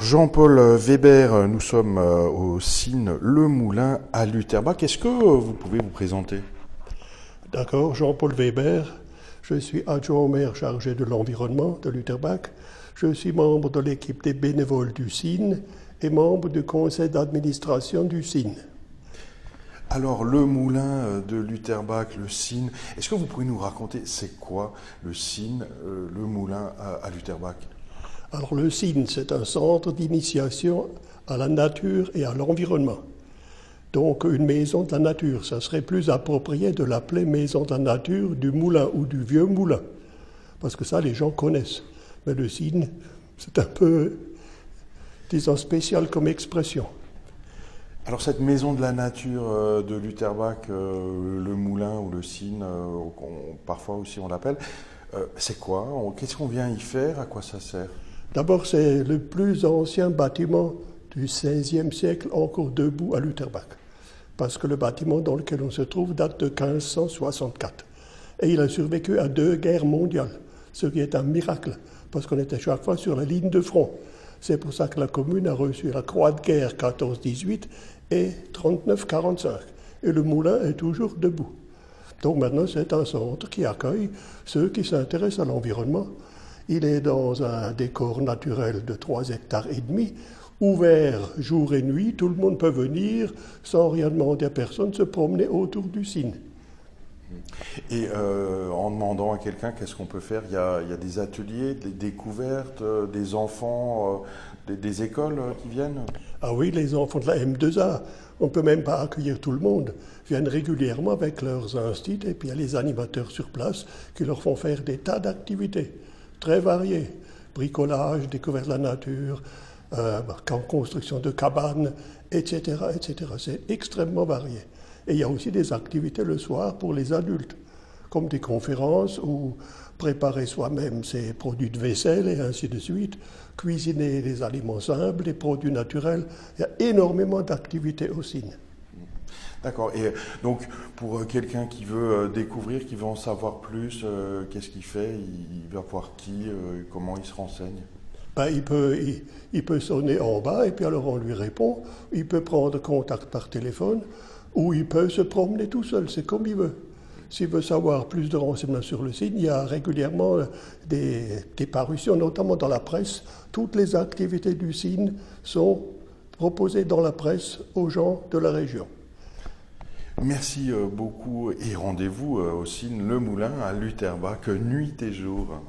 Jean-Paul Weber, nous sommes euh, au CIN Le Moulin à Lutherbach. Est-ce que euh, vous pouvez vous présenter? D'accord, Jean-Paul Weber. Je suis adjoint au maire chargé de l'environnement de Lutherbach. Je suis membre de l'équipe des bénévoles du CIN et membre du conseil d'administration du CIN. Alors, le moulin euh, de Lutherbach, le CIN, est-ce que vous pouvez nous raconter c'est quoi le CIN, le moulin à Lutherbach alors le CIN, c'est un centre d'initiation à la nature et à l'environnement. Donc une maison de la nature, ça serait plus approprié de l'appeler maison de la nature du moulin ou du vieux moulin, parce que ça les gens connaissent. Mais le CIN, c'est un peu, disons, spécial comme expression. Alors cette maison de la nature euh, de Lutherbach, euh, le moulin ou le CIN, euh, parfois aussi on l'appelle, c'est quoi? Qu'est-ce qu'on vient y faire? À quoi ça sert? D'abord, c'est le plus ancien bâtiment du XVIe siècle encore debout à Lutherbach, parce que le bâtiment dans lequel on se trouve date de 1564. Et il a survécu à deux guerres mondiales, ce qui est un miracle, parce qu'on était chaque fois sur la ligne de front. C'est pour ça que la commune a reçu la croix de guerre 14-18 et 39-45. Et le moulin est toujours debout. Donc maintenant, c'est un centre qui accueille ceux qui s'intéressent à l'environnement il est dans un décor naturel de 3 hectares et demi, ouvert jour et nuit. Tout le monde peut venir sans rien demander à personne, se promener autour du cygne. Et euh, en demandant à quelqu'un qu'est-ce qu'on peut faire, il y, a, des ateliers, des découvertes, euh, des enfants, euh, des, écoles qui viennent? Ah oui, les enfants de la M2A, on ne peut même pas accueillir tout le monde, viennent régulièrement avec leurs instituts et puis il y a les animateurs sur place qui leur font faire des tas d'activités très variés. Bricolage, découverte de la nature, euh, construction de cabanes, etc. etc. C'est extrêmement varié. Et il y a aussi des activités le soir pour les adultes, comme des conférences ou préparer soi-même ses produits de vaisselle et ainsi de suite, cuisiner des aliments simples, des produits naturels. Il y a énormément d'activités au. D'accord. Et donc, pour euh, quelqu'un qui veut euh, découvrir, qui veut en savoir plus, euh, qu'est-ce qu'il fait? Il, va voir qui Comment il se renseigne? Ben, il, peut, il, peut sonner en bas et puis alors on lui répond. Il peut prendre contact par téléphone ou il peut se promener tout seul. C'est comme il veut. S'il veut savoir plus de renseignements sur le site, il y a régulièrement des, des parutions, notamment dans la presse. Toutes les activités du CIN sont proposées dans la presse aux gens de la région. Merci euh, beaucoup et rendez-vous euh, au Cine Le Moulin à Lutherbach, nuit et jour.